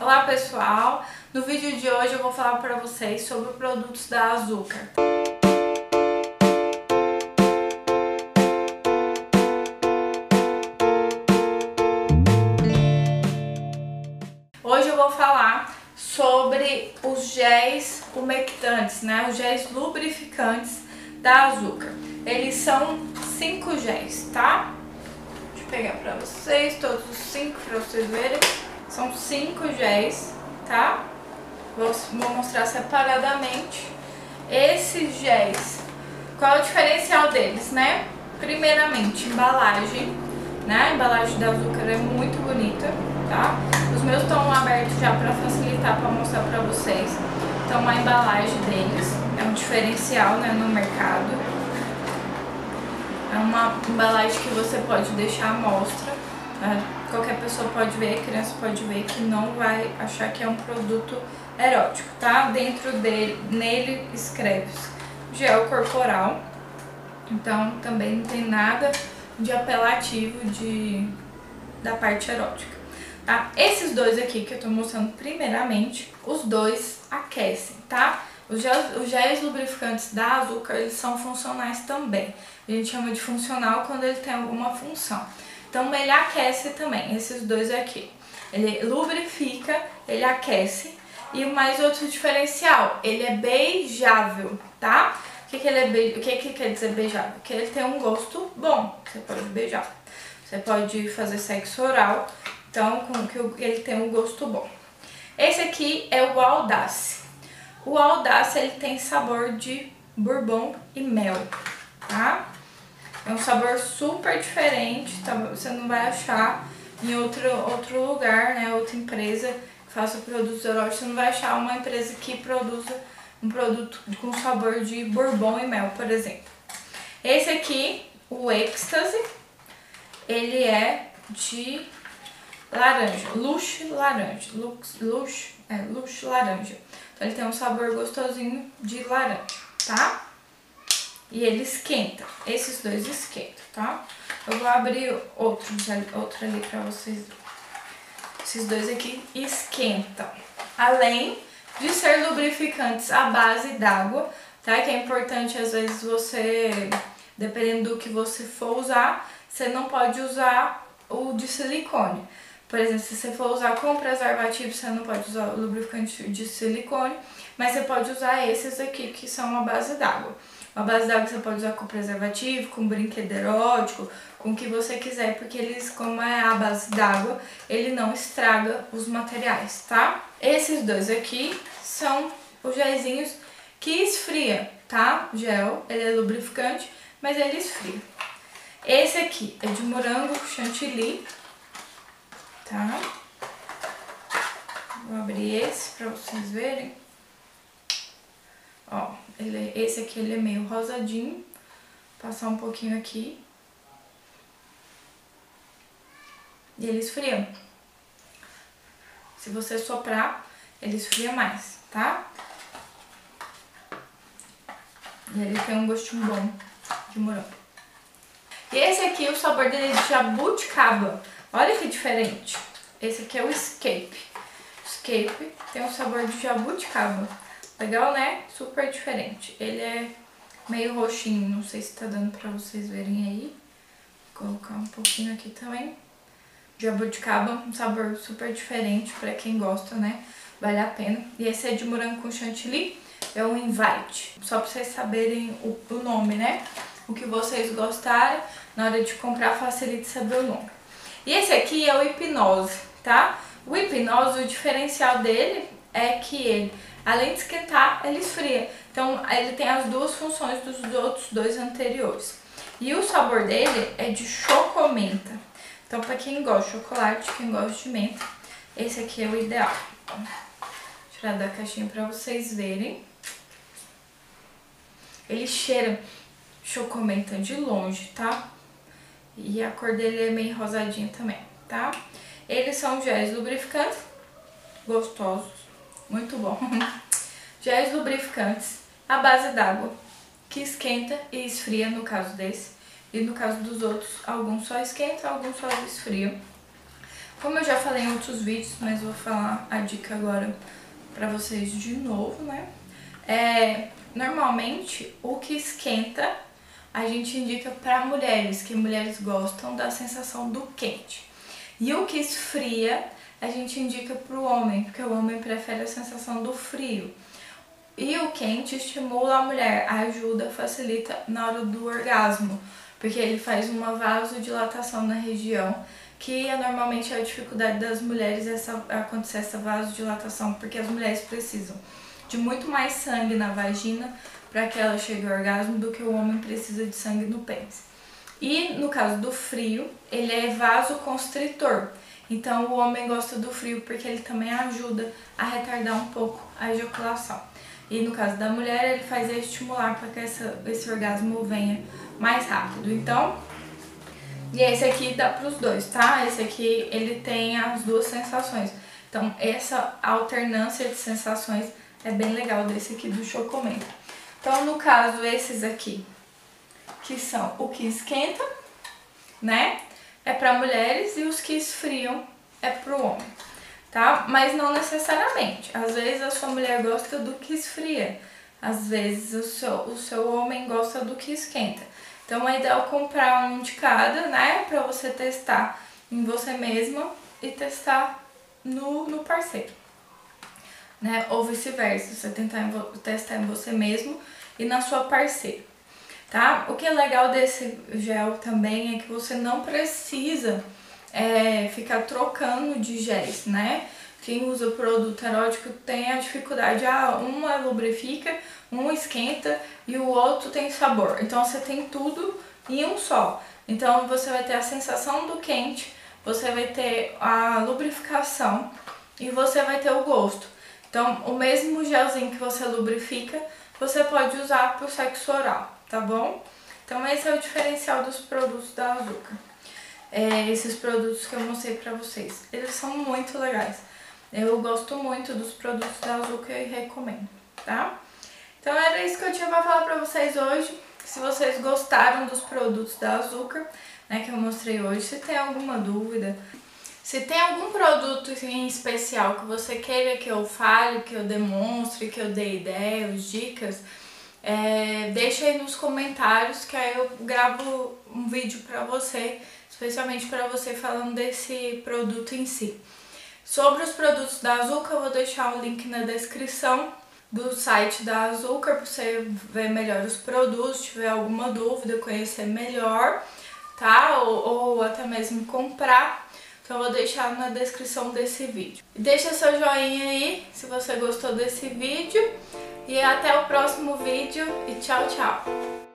Olá pessoal, no vídeo de hoje eu vou falar para vocês sobre produtos da Açúcar. Hoje eu vou falar sobre os géis umectantes, né? Os géis lubrificantes da Açúcar. Eles são cinco géis, tá? Deixa eu pegar pra vocês, todos os cinco pra vocês verem. São cinco géis, tá? Vou, vou mostrar separadamente. Esses géis, qual é o diferencial deles, né? Primeiramente, embalagem, né? A embalagem da Azúcar é muito bonita, tá? Os meus estão abertos já para facilitar, para mostrar para vocês. Então, a embalagem deles é um diferencial, né, no mercado. É uma embalagem que você pode deixar à mostra, né? qualquer pessoa pode ver, criança pode ver que não vai achar que é um produto erótico, tá? Dentro dele, nele escreve gel corporal, então também não tem nada de apelativo de, da parte erótica. Tá? Esses dois aqui que eu tô mostrando primeiramente, os dois aquecem, tá? Os os géis lubrificantes da Azúcar, eles são funcionais também. A gente chama de funcional quando ele tem alguma função. Então ele aquece também, esses dois aqui. Ele lubrifica, ele aquece. E mais outro diferencial, ele é beijável, tá? O que, que, ele é be... o que, que quer dizer beijável? Que ele tem um gosto bom, você pode beijar. Você pode fazer sexo oral, então com que ele tem um gosto bom. Esse aqui é o Audace. O Audace ele tem sabor de bourbon e mel, tá? É um sabor super diferente, tá? você não vai achar em outro, outro lugar, né? Outra empresa que faça produtos eróticos, você não vai achar uma empresa que produza um produto com sabor de bourbon e mel, por exemplo. Esse aqui, o Ecstasy, ele é de laranja, luxo laranja, lux, luxo, é, luxo laranja. Então ele tem um sabor gostosinho de laranja, tá? E ele esquenta. Esses dois esquentam, tá? Eu vou abrir outro, outro ali pra vocês verem. Esses dois aqui esquentam. Além de ser lubrificantes à base d'água, tá? Que é importante, às vezes, você, dependendo do que você for usar, você não pode usar o de silicone. Por exemplo, se você for usar com preservativo, você não pode usar lubrificante de silicone, mas você pode usar esses aqui, que são a base d'água. Uma base d'água você pode usar com preservativo, com brinquedo erótico, com o que você quiser, porque eles, como é a base d'água, ele não estraga os materiais, tá? Esses dois aqui são os gelzinhos que esfria, tá? Gel, ele é lubrificante, mas ele esfria. Esse aqui é de morango chantilly, tá? Vou abrir esse pra vocês verem. Ó, ele, esse aqui ele é meio rosadinho. Passar um pouquinho aqui. E ele esfria. Se você soprar, ele esfria mais, tá? E ele tem um gostinho bom de morango. E esse aqui, o sabor dele é de jabuticaba. Olha que diferente. Esse aqui é o Escape. Escape tem um sabor de jabuticaba. Legal, né? Super diferente. Ele é meio roxinho, não sei se tá dando pra vocês verem aí. Vou colocar um pouquinho aqui também. Jabuticaba, um sabor super diferente pra quem gosta, né? Vale a pena. E esse é de morango com chantilly, é um invite. Só pra vocês saberem o, o nome, né? O que vocês gostarem, na hora de comprar facilite saber o nome. E esse aqui é o hipnose, tá? O hipnose, o diferencial dele é que ele Além de esquentar, ele esfria. Então, ele tem as duas funções dos outros dois anteriores. E o sabor dele é de chocomenta. Então, para quem gosta de chocolate, quem gosta de menta, esse aqui é o ideal. Vou tirar da caixinha para vocês verem. Ele cheira chocomenta de longe, tá? E a cor dele é meio rosadinha também, tá? Eles são géis lubrificantes, gostosos, muito bom. Géis lubrificantes à base d'água, que esquenta e esfria no caso desse. E no caso dos outros, alguns só esquentam, alguns só esfriam. Como eu já falei em outros vídeos, mas vou falar a dica agora pra vocês de novo, né? É, normalmente, o que esquenta a gente indica para mulheres, que mulheres gostam da sensação do quente. E o que esfria, a gente indica para o homem, porque o homem prefere a sensação do frio. E o quente estimula a mulher, ajuda, facilita na hora do orgasmo, porque ele faz uma vasodilatação na região, que é normalmente a dificuldade das mulheres essa, acontecer essa vasodilatação, porque as mulheres precisam de muito mais sangue na vagina para que ela chegue ao orgasmo do que o homem precisa de sangue no pênis. E no caso do frio, ele é vasoconstritor. Então o homem gosta do frio porque ele também ajuda a retardar um pouco a ejaculação. E no caso da mulher, ele faz estimular para que essa, esse orgasmo venha mais rápido. Então, e esse aqui dá para os dois, tá? Esse aqui ele tem as duas sensações. Então, essa alternância de sensações é bem legal desse aqui do Chocomento. Então, no caso, esses aqui, que são o que esquenta, né? É para mulheres e os que esfriam é para o homem, tá? Mas não necessariamente. Às vezes a sua mulher gosta do que esfria, às vezes o seu, o seu homem gosta do que esquenta. Então é ideal comprar um de cada, né? Para você testar em você mesma e testar no, no parceiro né? Ou vice-versa, você tentar testar em você mesmo e na sua parceira, tá? O que é legal desse gel também é que você não precisa é, ficar trocando de géis, né? Quem usa produto erótico tem a dificuldade, ah, um lubrifica, um esquenta e o outro tem sabor. Então você tem tudo em um só. Então você vai ter a sensação do quente, você vai ter a lubrificação e você vai ter o gosto. Então, o mesmo gelzinho que você lubrifica, você pode usar para o sexo oral, tá bom? Então, esse é o diferencial dos produtos da Azuca. É, esses produtos que eu mostrei pra vocês. Eles são muito legais. Eu gosto muito dos produtos da Azuca e recomendo, tá? Então, era isso que eu tinha pra falar pra vocês hoje. Se vocês gostaram dos produtos da Azuca, né, que eu mostrei hoje, se tem alguma dúvida, se tem algum produto em especial que você queira que eu fale, que eu demonstre, que eu dê ideias, dicas, é, deixa aí nos comentários que aí eu gravo um vídeo pra você, especialmente para você falando desse produto em si. Sobre os produtos da Azuca, eu vou deixar o link na descrição do site da Azuca para você ver melhor os produtos, tiver alguma dúvida, conhecer melhor, tá? Ou, ou até mesmo comprar. Então eu vou deixar na descrição desse vídeo. Deixa seu joinha aí se você gostou desse vídeo. E até o próximo vídeo e tchau, tchau!